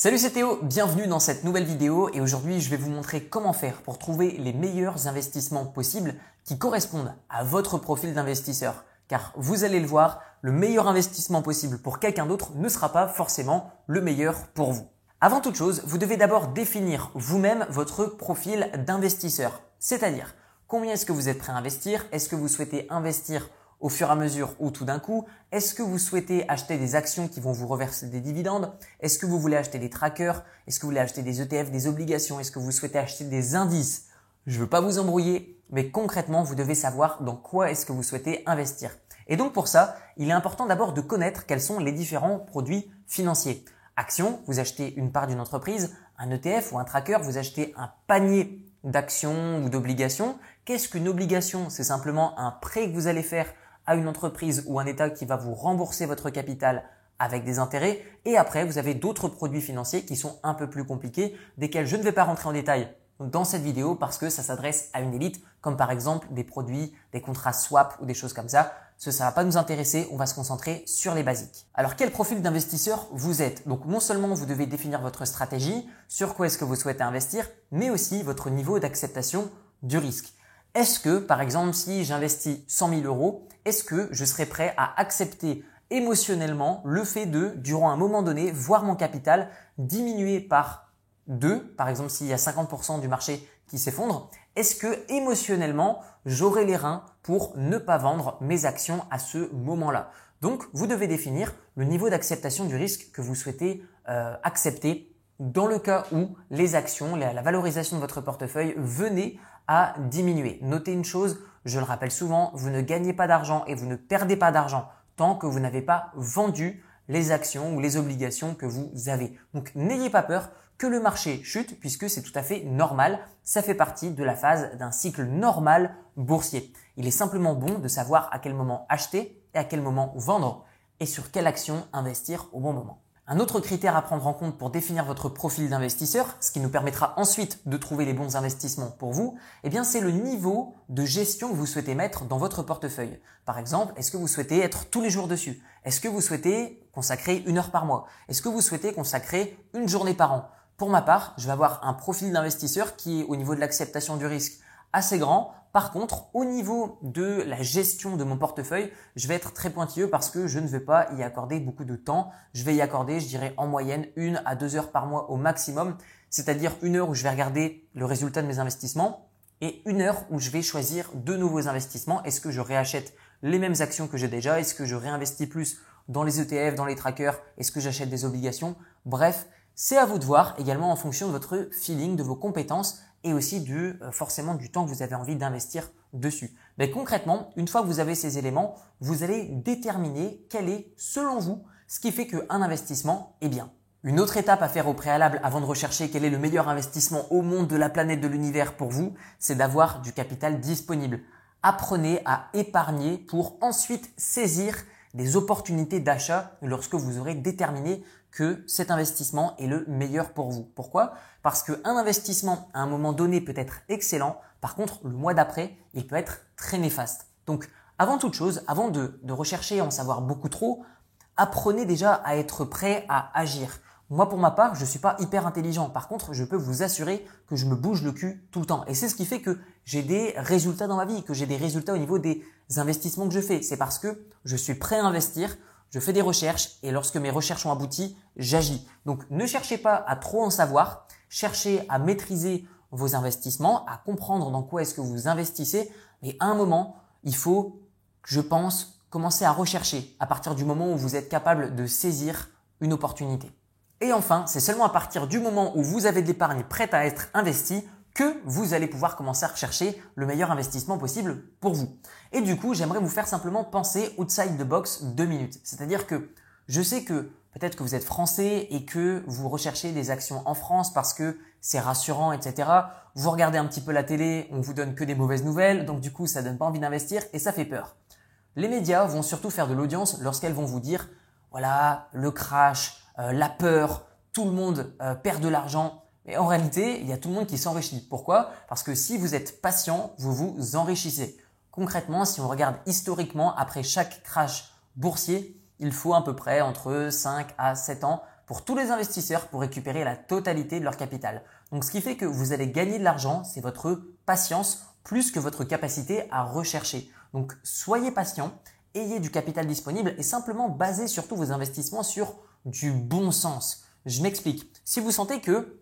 Salut c'est Théo, bienvenue dans cette nouvelle vidéo et aujourd'hui je vais vous montrer comment faire pour trouver les meilleurs investissements possibles qui correspondent à votre profil d'investisseur. Car vous allez le voir, le meilleur investissement possible pour quelqu'un d'autre ne sera pas forcément le meilleur pour vous. Avant toute chose, vous devez d'abord définir vous-même votre profil d'investisseur. C'est-à-dire, combien est-ce que vous êtes prêt à investir? Est-ce que vous souhaitez investir au fur et à mesure ou tout d'un coup Est-ce que vous souhaitez acheter des actions qui vont vous reverser des dividendes? Est-ce que vous voulez acheter des trackers? Est-ce que vous voulez acheter des ETF, des obligations? Est-ce que vous souhaitez acheter des indices? Je ne veux pas vous embrouiller, mais concrètement, vous devez savoir dans quoi est-ce que vous souhaitez investir. Et donc pour ça, il est important d'abord de connaître quels sont les différents produits financiers. Actions, vous achetez une part d'une entreprise, un ETF ou un tracker, vous achetez un panier d'actions ou d'obligations. Qu'est-ce qu'une obligation? C'est simplement un prêt que vous allez faire à une entreprise ou un État qui va vous rembourser votre capital avec des intérêts. Et après, vous avez d'autres produits financiers qui sont un peu plus compliqués, desquels je ne vais pas rentrer en détail dans cette vidéo parce que ça s'adresse à une élite, comme par exemple des produits, des contrats swap ou des choses comme ça. Ce, ça va pas nous intéresser, on va se concentrer sur les basiques. Alors quel profil d'investisseur vous êtes? Donc non seulement vous devez définir votre stratégie, sur quoi est-ce que vous souhaitez investir, mais aussi votre niveau d'acceptation du risque. Est-ce que, par exemple, si j'investis 100 000 euros, est-ce que je serais prêt à accepter émotionnellement le fait de, durant un moment donné, voir mon capital diminuer par 2, par exemple s'il y a 50% du marché qui s'effondre, est-ce que émotionnellement j'aurai les reins pour ne pas vendre mes actions à ce moment-là? Donc vous devez définir le niveau d'acceptation du risque que vous souhaitez euh, accepter dans le cas où les actions, la valorisation de votre portefeuille venait à diminuer. Notez une chose, je le rappelle souvent, vous ne gagnez pas d'argent et vous ne perdez pas d'argent tant que vous n'avez pas vendu les actions ou les obligations que vous avez. Donc n'ayez pas peur que le marché chute puisque c'est tout à fait normal, ça fait partie de la phase d'un cycle normal boursier. Il est simplement bon de savoir à quel moment acheter et à quel moment vendre et sur quelle action investir au bon moment. Un autre critère à prendre en compte pour définir votre profil d'investisseur, ce qui nous permettra ensuite de trouver les bons investissements pour vous, eh bien c'est le niveau de gestion que vous souhaitez mettre dans votre portefeuille. Par exemple, est-ce que vous souhaitez être tous les jours dessus? Est-ce que vous souhaitez consacrer une heure par mois? Est-ce que vous souhaitez consacrer une journée par an? Pour ma part, je vais avoir un profil d'investisseur qui est au niveau de l'acceptation du risque assez grand. Par contre, au niveau de la gestion de mon portefeuille, je vais être très pointilleux parce que je ne vais pas y accorder beaucoup de temps. Je vais y accorder, je dirais, en moyenne une à deux heures par mois au maximum. C'est-à-dire une heure où je vais regarder le résultat de mes investissements et une heure où je vais choisir de nouveaux investissements. Est-ce que je réachète les mêmes actions que j'ai déjà? Est-ce que je réinvestis plus dans les ETF, dans les trackers? Est-ce que j'achète des obligations? Bref, c'est à vous de voir également en fonction de votre feeling, de vos compétences et aussi du, euh, forcément du temps que vous avez envie d'investir dessus. Mais concrètement, une fois que vous avez ces éléments, vous allez déterminer quel est, selon vous, ce qui fait qu'un investissement est bien. Une autre étape à faire au préalable avant de rechercher quel est le meilleur investissement au monde de la planète de l'univers pour vous, c'est d'avoir du capital disponible. Apprenez à épargner pour ensuite saisir des opportunités d'achat lorsque vous aurez déterminé que cet investissement est le meilleur pour vous. Pourquoi? Parce qu'un investissement à un moment donné peut être excellent, par contre le mois d'après, il peut être très néfaste. Donc avant toute chose, avant de, de rechercher à en savoir beaucoup trop, apprenez déjà à être prêt à agir. Moi, pour ma part, je ne suis pas hyper intelligent. Par contre, je peux vous assurer que je me bouge le cul tout le temps. Et c'est ce qui fait que j'ai des résultats dans ma vie, que j'ai des résultats au niveau des investissements que je fais. C'est parce que je suis prêt à investir, je fais des recherches et lorsque mes recherches ont abouti, j'agis. Donc ne cherchez pas à trop en savoir, cherchez à maîtriser vos investissements, à comprendre dans quoi est-ce que vous investissez, mais à un moment, il faut, je pense, commencer à rechercher à partir du moment où vous êtes capable de saisir une opportunité. Et enfin, c'est seulement à partir du moment où vous avez de l'épargne prête à être investie que vous allez pouvoir commencer à rechercher le meilleur investissement possible pour vous. Et du coup, j'aimerais vous faire simplement penser outside the box deux minutes. C'est-à-dire que je sais que peut-être que vous êtes français et que vous recherchez des actions en France parce que c'est rassurant, etc. Vous regardez un petit peu la télé, on vous donne que des mauvaises nouvelles, donc du coup, ça donne pas envie d'investir et ça fait peur. Les médias vont surtout faire de l'audience lorsqu'elles vont vous dire, voilà, le crash, euh, la peur, tout le monde euh, perd de l'argent, et en réalité, il y a tout le monde qui s'enrichit. Pourquoi? Parce que si vous êtes patient, vous vous enrichissez. Concrètement, si on regarde historiquement, après chaque crash boursier, il faut à peu près entre 5 à 7 ans pour tous les investisseurs pour récupérer la totalité de leur capital. Donc ce qui fait que vous allez gagner de l'argent, c'est votre patience plus que votre capacité à rechercher. Donc soyez patient, ayez du capital disponible et simplement basez surtout vos investissements sur du bon sens. Je m'explique. Si vous sentez que,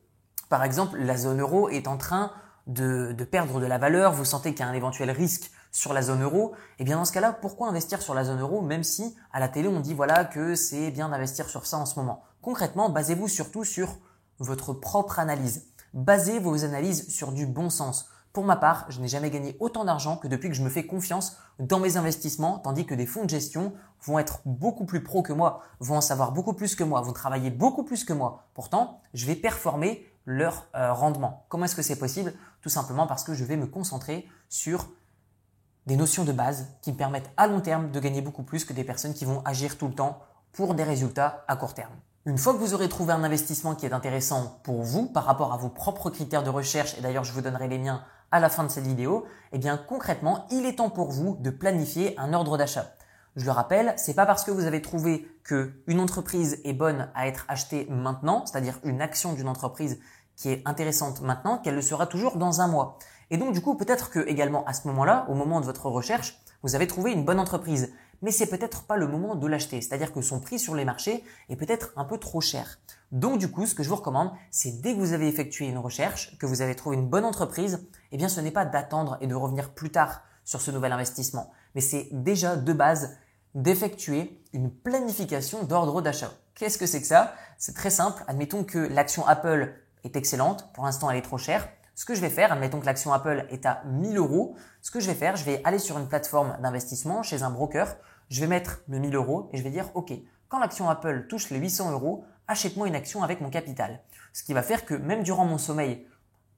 par exemple, la zone euro est en train de, perdre de la valeur, vous sentez qu'il y a un éventuel risque sur la zone euro, et eh bien dans ce cas-là, pourquoi investir sur la zone euro même si à la télé on dit voilà que c'est bien d'investir sur ça en ce moment? Concrètement, basez-vous surtout sur votre propre analyse. Basez vos analyses sur du bon sens. Pour ma part, je n'ai jamais gagné autant d'argent que depuis que je me fais confiance dans mes investissements, tandis que des fonds de gestion vont être beaucoup plus pros que moi, vont en savoir beaucoup plus que moi, vont travailler beaucoup plus que moi. Pourtant, je vais performer leur euh, rendement. Comment est-ce que c'est possible? Tout simplement parce que je vais me concentrer sur des notions de base qui me permettent à long terme de gagner beaucoup plus que des personnes qui vont agir tout le temps pour des résultats à court terme. Une fois que vous aurez trouvé un investissement qui est intéressant pour vous par rapport à vos propres critères de recherche, et d'ailleurs je vous donnerai les miens à la fin de cette vidéo, eh bien concrètement, il est temps pour vous de planifier un ordre d'achat. Je le rappelle, c'est pas parce que vous avez trouvé que une entreprise est bonne à être achetée maintenant, c'est-à-dire une action d'une entreprise qui est intéressante maintenant, qu'elle le sera toujours dans un mois. Et donc du coup, peut-être que également à ce moment-là, au moment de votre recherche, vous avez trouvé une bonne entreprise, mais c'est peut-être pas le moment de l'acheter, c'est-à-dire que son prix sur les marchés est peut-être un peu trop cher. Donc du coup, ce que je vous recommande, c'est dès que vous avez effectué une recherche, que vous avez trouvé une bonne entreprise, eh bien ce n'est pas d'attendre et de revenir plus tard sur ce nouvel investissement, mais c'est déjà de base d'effectuer une planification d'ordre d'achat. Qu'est-ce que c'est que ça? C'est très simple. Admettons que l'action Apple est excellente. Pour l'instant, elle est trop chère. Ce que je vais faire, admettons que l'action Apple est à 1000 euros. Ce que je vais faire, je vais aller sur une plateforme d'investissement chez un broker. Je vais mettre le 1000 euros et je vais dire, OK, quand l'action Apple touche les 800 euros, achète-moi une action avec mon capital. Ce qui va faire que même durant mon sommeil,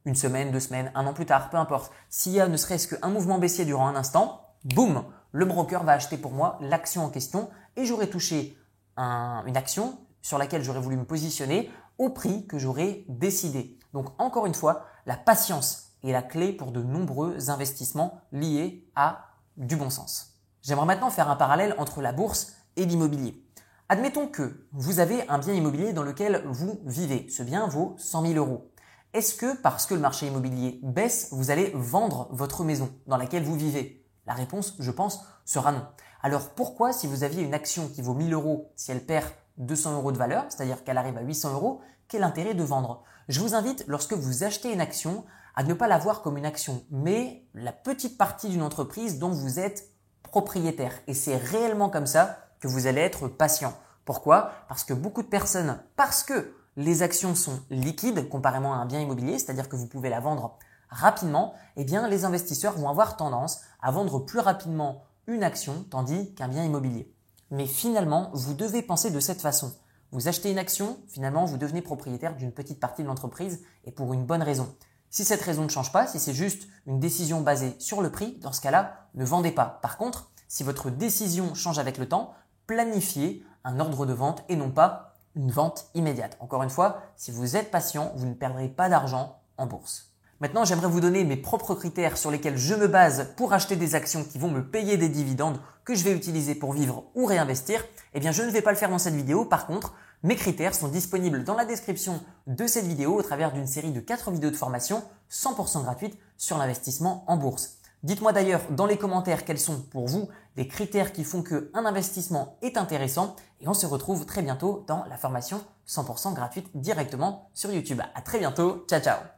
une semaine, deux semaines, un an plus tard, peu importe, s'il y a ne serait-ce qu'un mouvement baissier durant un instant, boum, le broker va acheter pour moi l'action en question et j'aurai touché une action sur laquelle j'aurais voulu me positionner au prix que j'aurais décidé. Donc encore une fois, la patience est la clé pour de nombreux investissements liés à du bon sens. J'aimerais maintenant faire un parallèle entre la bourse et l'immobilier. Admettons que vous avez un bien immobilier dans lequel vous vivez. Ce bien vaut 100 000 euros. Est-ce que parce que le marché immobilier baisse, vous allez vendre votre maison dans laquelle vous vivez? La réponse, je pense, sera non. Alors pourquoi, si vous aviez une action qui vaut 1000 euros, si elle perd 200 euros de valeur, c'est-à-dire qu'elle arrive à 800 euros, quel intérêt de vendre? Je vous invite, lorsque vous achetez une action, à ne pas la voir comme une action, mais la petite partie d'une entreprise dont vous êtes propriétaire. Et c'est réellement comme ça que vous allez être patient. Pourquoi? Parce que beaucoup de personnes, parce que les actions sont liquides comparément à un bien immobilier, c'est-à-dire que vous pouvez la vendre rapidement, eh bien les investisseurs vont avoir tendance à vendre plus rapidement une action tandis qu'un bien immobilier. Mais finalement, vous devez penser de cette façon. Vous achetez une action, finalement, vous devenez propriétaire d'une petite partie de l'entreprise et pour une bonne raison. Si cette raison ne change pas, si c'est juste une décision basée sur le prix, dans ce cas-là, ne vendez pas. Par contre, si votre décision change avec le temps, planifiez un ordre de vente et non pas une vente immédiate. Encore une fois, si vous êtes patient, vous ne perdrez pas d'argent en bourse. Maintenant, j'aimerais vous donner mes propres critères sur lesquels je me base pour acheter des actions qui vont me payer des dividendes que je vais utiliser pour vivre ou réinvestir. Eh bien, je ne vais pas le faire dans cette vidéo. Par contre, mes critères sont disponibles dans la description de cette vidéo au travers d'une série de 4 vidéos de formation 100% gratuites sur l'investissement en bourse. Dites-moi d'ailleurs dans les commentaires quels sont pour vous les critères qui font qu'un investissement est intéressant et on se retrouve très bientôt dans la formation 100% gratuite directement sur YouTube. À très bientôt. Ciao ciao